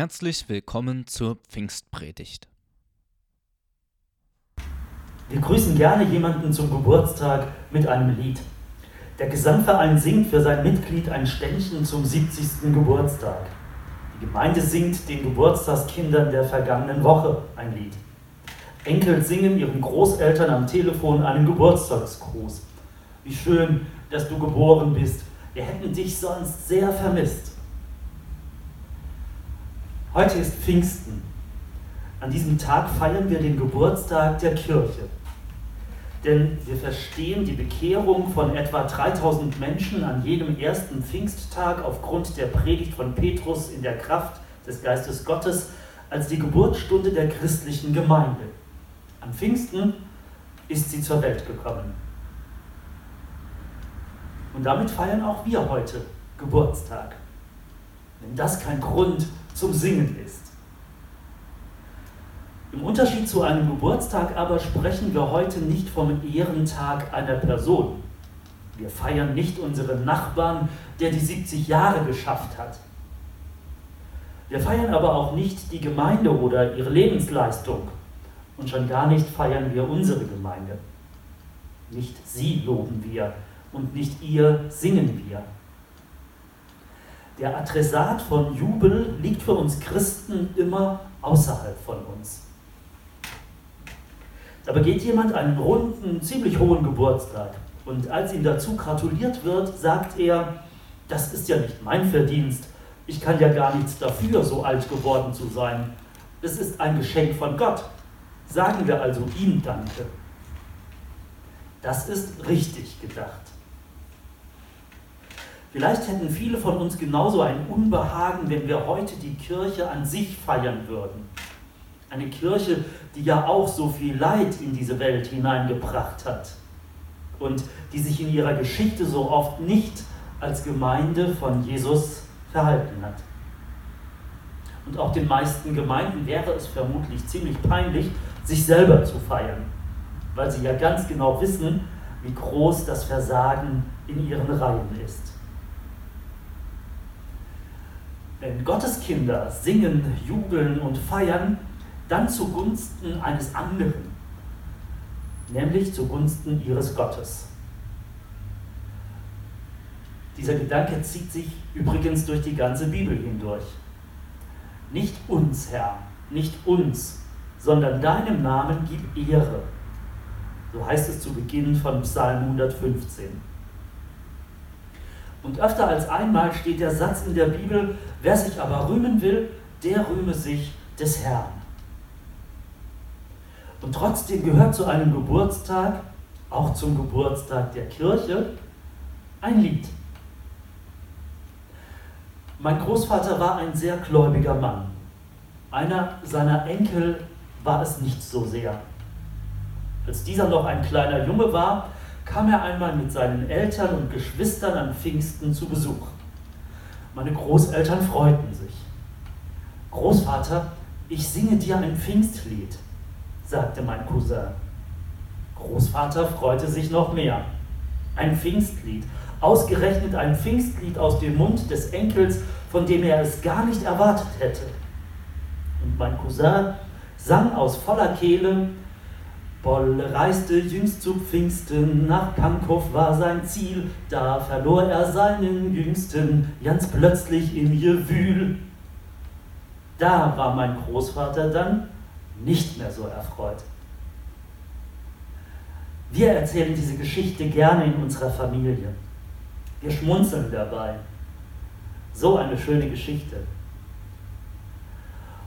Herzlich willkommen zur Pfingstpredigt. Wir grüßen gerne jemanden zum Geburtstag mit einem Lied. Der Gesangverein singt für sein Mitglied ein Ständchen zum 70. Geburtstag. Die Gemeinde singt den Geburtstagskindern der vergangenen Woche ein Lied. Enkel singen ihren Großeltern am Telefon einen Geburtstagsgruß. Wie schön, dass du geboren bist. Wir hätten dich sonst sehr vermisst. Heute ist Pfingsten. An diesem Tag feiern wir den Geburtstag der Kirche. Denn wir verstehen die Bekehrung von etwa 3000 Menschen an jedem ersten Pfingsttag aufgrund der Predigt von Petrus in der Kraft des Geistes Gottes als die Geburtsstunde der christlichen Gemeinde. An Pfingsten ist sie zur Welt gekommen. Und damit feiern auch wir heute Geburtstag. Wenn das kein Grund zum Singen ist. Im Unterschied zu einem Geburtstag aber sprechen wir heute nicht vom Ehrentag einer Person. Wir feiern nicht unseren Nachbarn, der die 70 Jahre geschafft hat. Wir feiern aber auch nicht die Gemeinde oder ihre Lebensleistung. Und schon gar nicht feiern wir unsere Gemeinde. Nicht sie loben wir und nicht ihr singen wir. Der Adressat von Jubel liegt für uns Christen immer außerhalb von uns. Da begeht jemand einen runden, ziemlich hohen Geburtstag. Und als ihm dazu gratuliert wird, sagt er, das ist ja nicht mein Verdienst. Ich kann ja gar nichts dafür, so alt geworden zu sein. Es ist ein Geschenk von Gott. Sagen wir also ihm Danke. Das ist richtig gedacht. Vielleicht hätten viele von uns genauso ein Unbehagen, wenn wir heute die Kirche an sich feiern würden. Eine Kirche, die ja auch so viel Leid in diese Welt hineingebracht hat und die sich in ihrer Geschichte so oft nicht als Gemeinde von Jesus verhalten hat. Und auch den meisten Gemeinden wäre es vermutlich ziemlich peinlich, sich selber zu feiern, weil sie ja ganz genau wissen, wie groß das Versagen in ihren Reihen ist. Wenn Gottes Kinder singen, jubeln und feiern, dann zugunsten eines anderen, nämlich zugunsten ihres Gottes. Dieser Gedanke zieht sich übrigens durch die ganze Bibel hindurch. Nicht uns, Herr, nicht uns, sondern deinem Namen gib Ehre. So heißt es zu Beginn von Psalm 115. Und öfter als einmal steht der Satz in der Bibel, wer sich aber rühmen will, der rühme sich des Herrn. Und trotzdem gehört zu einem Geburtstag, auch zum Geburtstag der Kirche, ein Lied. Mein Großvater war ein sehr gläubiger Mann. Einer seiner Enkel war es nicht so sehr. Als dieser noch ein kleiner Junge war, kam er einmal mit seinen Eltern und Geschwistern an Pfingsten zu Besuch. Meine Großeltern freuten sich. Großvater, ich singe dir ein Pfingstlied, sagte mein Cousin. Großvater freute sich noch mehr. Ein Pfingstlied, ausgerechnet ein Pfingstlied aus dem Mund des Enkels, von dem er es gar nicht erwartet hätte. Und mein Cousin sang aus voller Kehle, Bolle reiste jüngst zu Pfingsten, nach Pankow war sein Ziel, da verlor er seinen Jüngsten, ganz plötzlich in Gewühl. Da war mein Großvater dann nicht mehr so erfreut. Wir erzählen diese Geschichte gerne in unserer Familie. Wir schmunzeln dabei. So eine schöne Geschichte.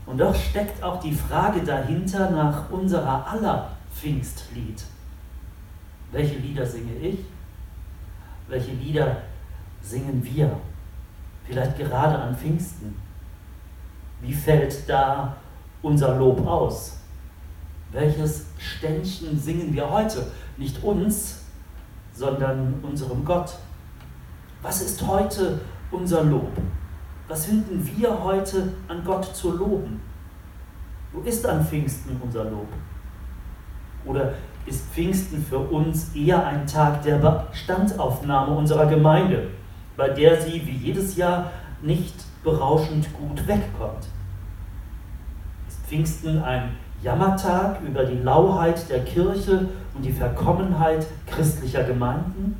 Und doch steckt auch die Frage dahinter nach unserer aller Pfingstlied. Welche Lieder singe ich? Welche Lieder singen wir? Vielleicht gerade an Pfingsten. Wie fällt da unser Lob aus? Welches Ständchen singen wir heute? Nicht uns, sondern unserem Gott. Was ist heute unser Lob? Was finden wir heute an Gott zu loben? Wo ist an Pfingsten unser Lob? Oder ist Pfingsten für uns eher ein Tag der Bestandaufnahme unserer Gemeinde, bei der sie wie jedes Jahr nicht berauschend gut wegkommt? Pfingsten ein Jammertag über die Lauheit der Kirche und die Verkommenheit christlicher Gemeinden?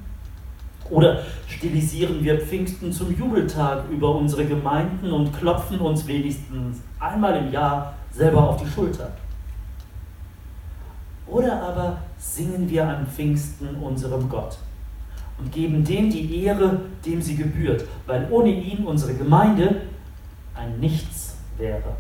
Oder stilisieren wir Pfingsten zum Jubeltag über unsere Gemeinden und klopfen uns wenigstens einmal im Jahr selber auf die Schulter? Oder aber singen wir an Pfingsten unserem Gott und geben dem die Ehre, dem sie gebührt, weil ohne ihn unsere Gemeinde ein Nichts wäre.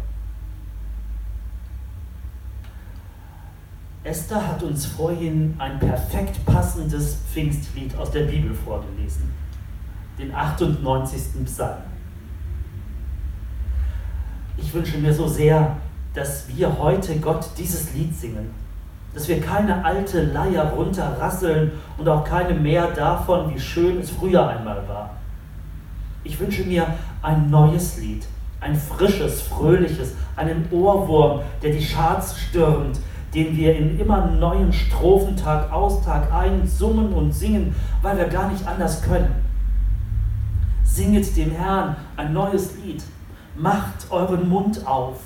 Esther hat uns vorhin ein perfekt passendes Pfingstlied aus der Bibel vorgelesen, den 98. Psalm. Ich wünsche mir so sehr, dass wir heute Gott dieses Lied singen, dass wir keine alte Leier runterrasseln und auch keine mehr davon, wie schön es früher einmal war. Ich wünsche mir ein neues Lied, ein frisches, fröhliches, einen Ohrwurm, der die Charts stürmt, den wir in immer neuen Strophen Tag aus, Tag ein summen und singen, weil wir gar nicht anders können. Singet dem Herrn ein neues Lied, macht euren Mund auf,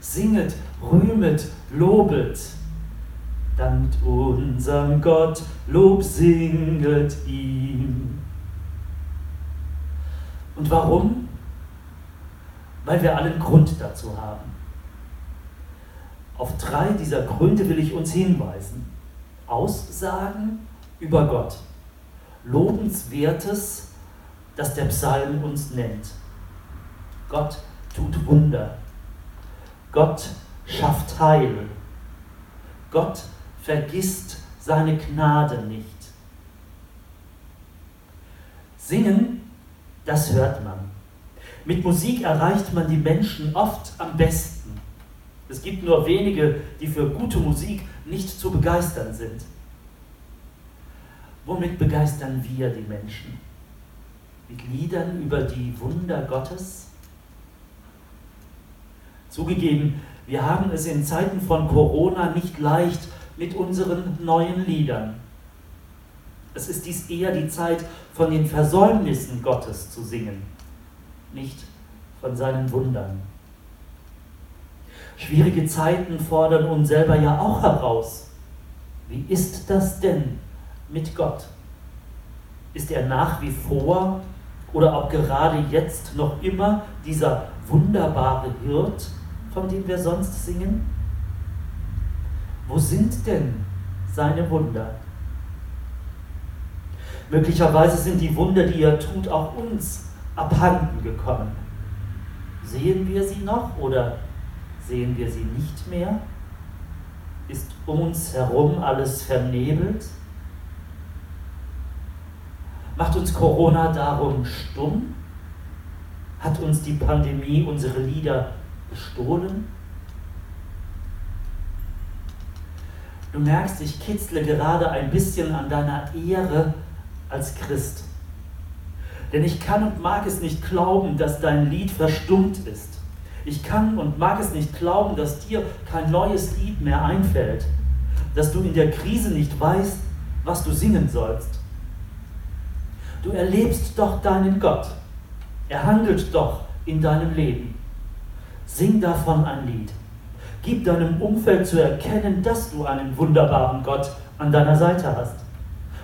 singet, rühmet, lobet. Dankt unserem Gott, Lob singet ihm. Und warum? Weil wir allen Grund dazu haben. Auf drei dieser Gründe will ich uns hinweisen. Aussagen über Gott. Lobenswertes, das der Psalm uns nennt. Gott tut Wunder. Gott schafft Heil. Gott vergisst seine Gnade nicht. Singen, das hört man. Mit Musik erreicht man die Menschen oft am besten. Es gibt nur wenige, die für gute Musik nicht zu begeistern sind. Womit begeistern wir die Menschen? Mit Liedern über die Wunder Gottes? Zugegeben, wir haben es in Zeiten von Corona nicht leicht mit unseren neuen Liedern. Es ist dies eher die Zeit, von den Versäumnissen Gottes zu singen, nicht von seinen Wundern. Schwierige Zeiten fordern uns selber ja auch heraus. Wie ist das denn mit Gott? Ist er nach wie vor oder auch gerade jetzt noch immer dieser wunderbare Hirt, von dem wir sonst singen? Wo sind denn seine Wunder? Möglicherweise sind die Wunder, die er tut, auch uns abhanden gekommen. Sehen wir sie noch oder Sehen wir sie nicht mehr? Ist um uns herum alles vernebelt? Macht uns Corona darum stumm? Hat uns die Pandemie unsere Lieder gestohlen? Du merkst, ich kitzle gerade ein bisschen an deiner Ehre als Christ. Denn ich kann und mag es nicht glauben, dass dein Lied verstummt ist. Ich kann und mag es nicht glauben, dass dir kein neues Lied mehr einfällt, dass du in der Krise nicht weißt, was du singen sollst. Du erlebst doch deinen Gott. Er handelt doch in deinem Leben. Sing davon ein Lied. Gib deinem Umfeld zu erkennen, dass du einen wunderbaren Gott an deiner Seite hast.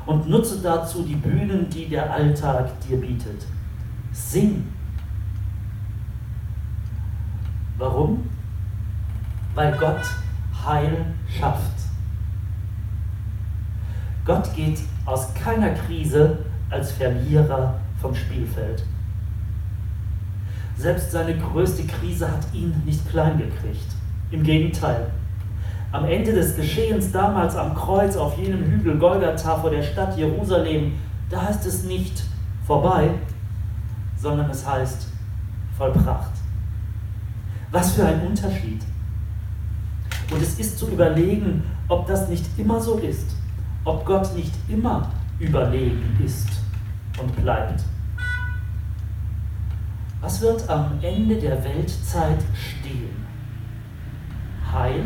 Und nutze dazu die Bühnen, die der Alltag dir bietet. Sing Warum? Weil Gott Heil schafft. Gott geht aus keiner Krise als Verlierer vom Spielfeld. Selbst seine größte Krise hat ihn nicht klein gekriegt. Im Gegenteil. Am Ende des Geschehens damals am Kreuz auf jenem Hügel Golgatha vor der Stadt Jerusalem, da heißt es nicht vorbei, sondern es heißt vollbracht. Was für ein Unterschied. Und es ist zu überlegen, ob das nicht immer so ist, ob Gott nicht immer überlegen ist und bleibt. Was wird am Ende der Weltzeit stehen? Heil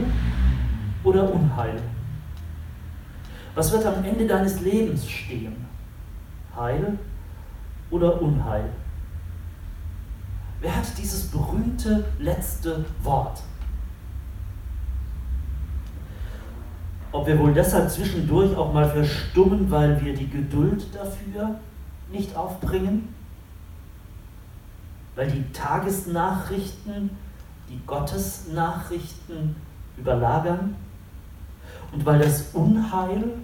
oder Unheil? Was wird am Ende deines Lebens stehen? Heil oder Unheil? Wer hat dieses berühmte letzte Wort? ob wir wohl deshalb zwischendurch auch mal verstummen, weil wir die Geduld dafür nicht aufbringen? Weil die Tagesnachrichten die Gottesnachrichten überlagern? Und weil das Unheil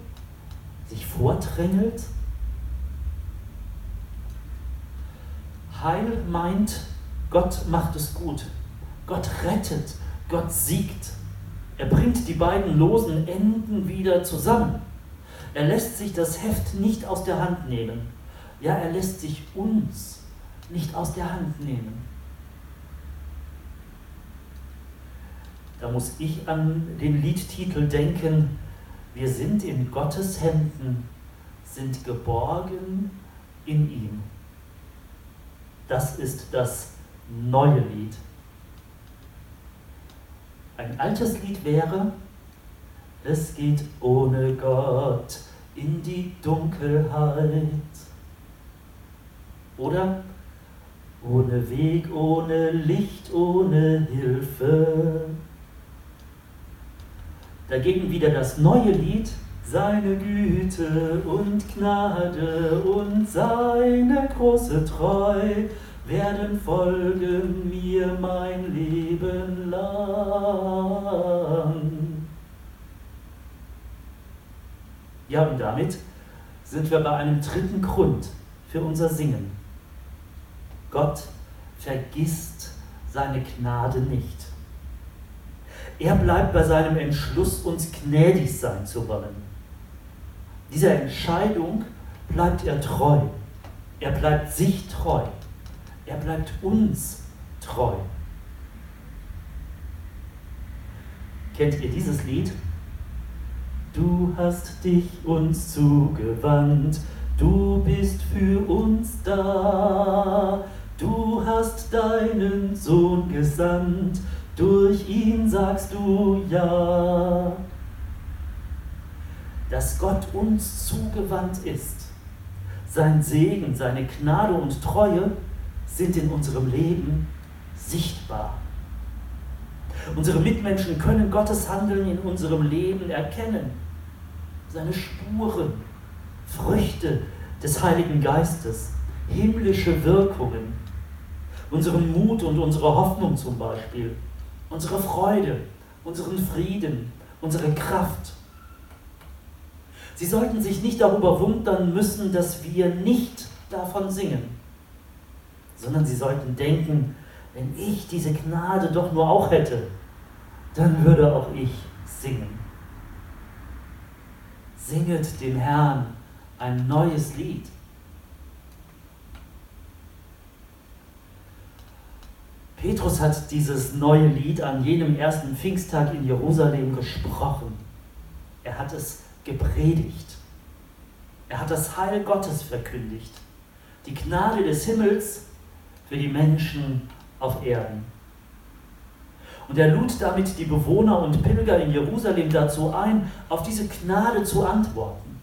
sich vordrängelt? Heil meint, Gott macht es gut. Gott rettet. Gott siegt. Er bringt die beiden losen Enden wieder zusammen. Er lässt sich das Heft nicht aus der Hand nehmen. Ja, er lässt sich uns nicht aus der Hand nehmen. Da muss ich an den Liedtitel denken, wir sind in Gottes Händen, sind geborgen in ihm. Das ist das neue Lied. Ein altes Lied wäre, es geht ohne Gott in die Dunkelheit. Oder ohne Weg, ohne Licht, ohne Hilfe. Dagegen wieder das neue Lied, seine Güte und Gnade und seine große Treu werden folgen mir mein Leben lang. Ja, und damit sind wir bei einem dritten Grund für unser Singen. Gott vergisst seine Gnade nicht. Er bleibt bei seinem Entschluss, uns gnädig sein zu wollen. Dieser Entscheidung bleibt er treu. Er bleibt sich treu. Er bleibt uns treu. Kennt ihr dieses Lied? Du hast dich uns zugewandt, du bist für uns da. Dass Gott uns zugewandt ist, sein Segen, seine Gnade und Treue sind in unserem Leben sichtbar. Unsere Mitmenschen können Gottes Handeln in unserem Leben erkennen, seine Spuren, Früchte des Heiligen Geistes, himmlische Wirkungen, unseren Mut und unsere Hoffnung zum Beispiel, unsere Freude, unseren Frieden, unsere Kraft. Sie sollten sich nicht darüber wundern müssen, dass wir nicht davon singen sondern sie sollten denken, wenn ich diese Gnade doch nur auch hätte, dann würde auch ich singen. Singet dem Herrn ein neues Lied. Petrus hat dieses neue Lied an jenem ersten Pfingsttag in Jerusalem gesprochen. Er hat es gepredigt. Er hat das Heil Gottes verkündigt. Die Gnade des Himmels für die Menschen auf Erden. Und er lud damit die Bewohner und Pilger in Jerusalem dazu ein, auf diese Gnade zu antworten,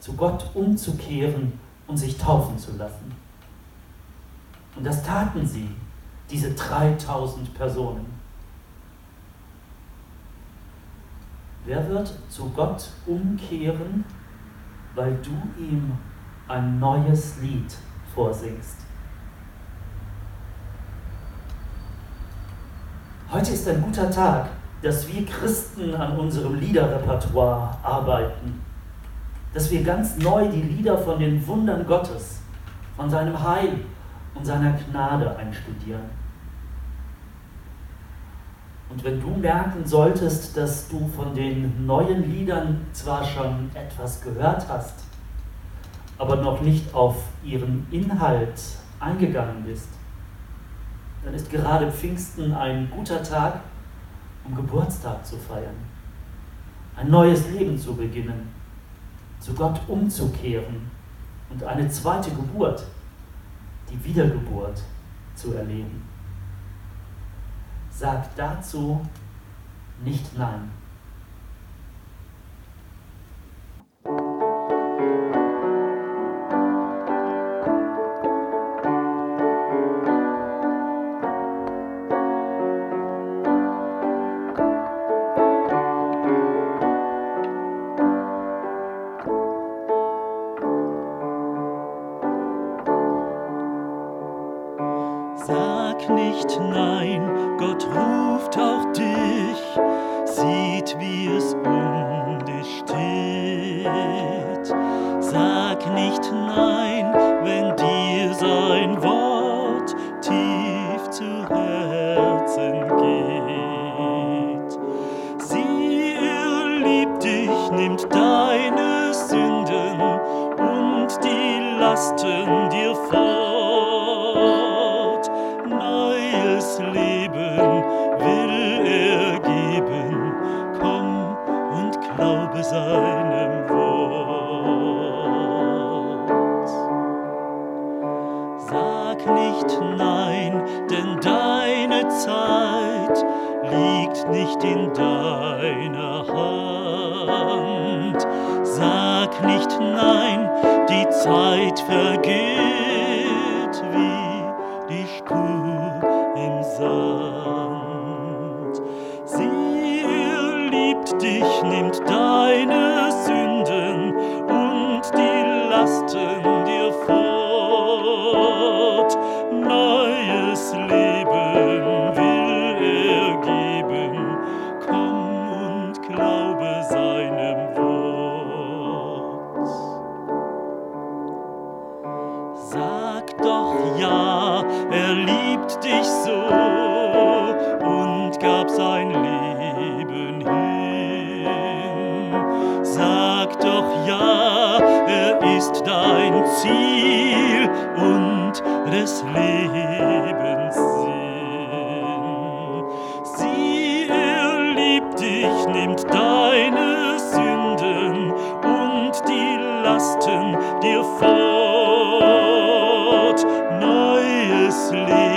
zu Gott umzukehren und sich taufen zu lassen. Und das taten sie, diese 3000 Personen. Wer wird zu Gott umkehren, weil du ihm ein neues Lied vorsingst? Heute ist ein guter Tag, dass wir Christen an unserem Liederrepertoire arbeiten. Dass wir ganz neu die Lieder von den Wundern Gottes, von seinem Heil und seiner Gnade einstudieren. Und wenn du merken solltest, dass du von den neuen Liedern zwar schon etwas gehört hast, aber noch nicht auf ihren Inhalt eingegangen bist, dann ist gerade Pfingsten ein guter Tag, um Geburtstag zu feiern, ein neues Leben zu beginnen, zu Gott umzukehren und eine zweite Geburt, die Wiedergeburt, zu erleben. Sag dazu nicht Nein. Herzen geht. Sie, er liebt dich, nimmt deine Sünden und die Lasten dir fort. Neues Leben will er geben, komm und glaube seinem Zeit liegt nicht in deiner Hand. Sag nicht nein, die Zeit vergeht wie die Spur im Sand. Sie liebt dich, nimmt deine liebt dich so und gab sein Leben hin. Sag doch ja, er ist dein Ziel und des Lebens Sinn. Sieh, er liebt dich, nimmt deine Sünden und die Lasten dir fort. Neues Leben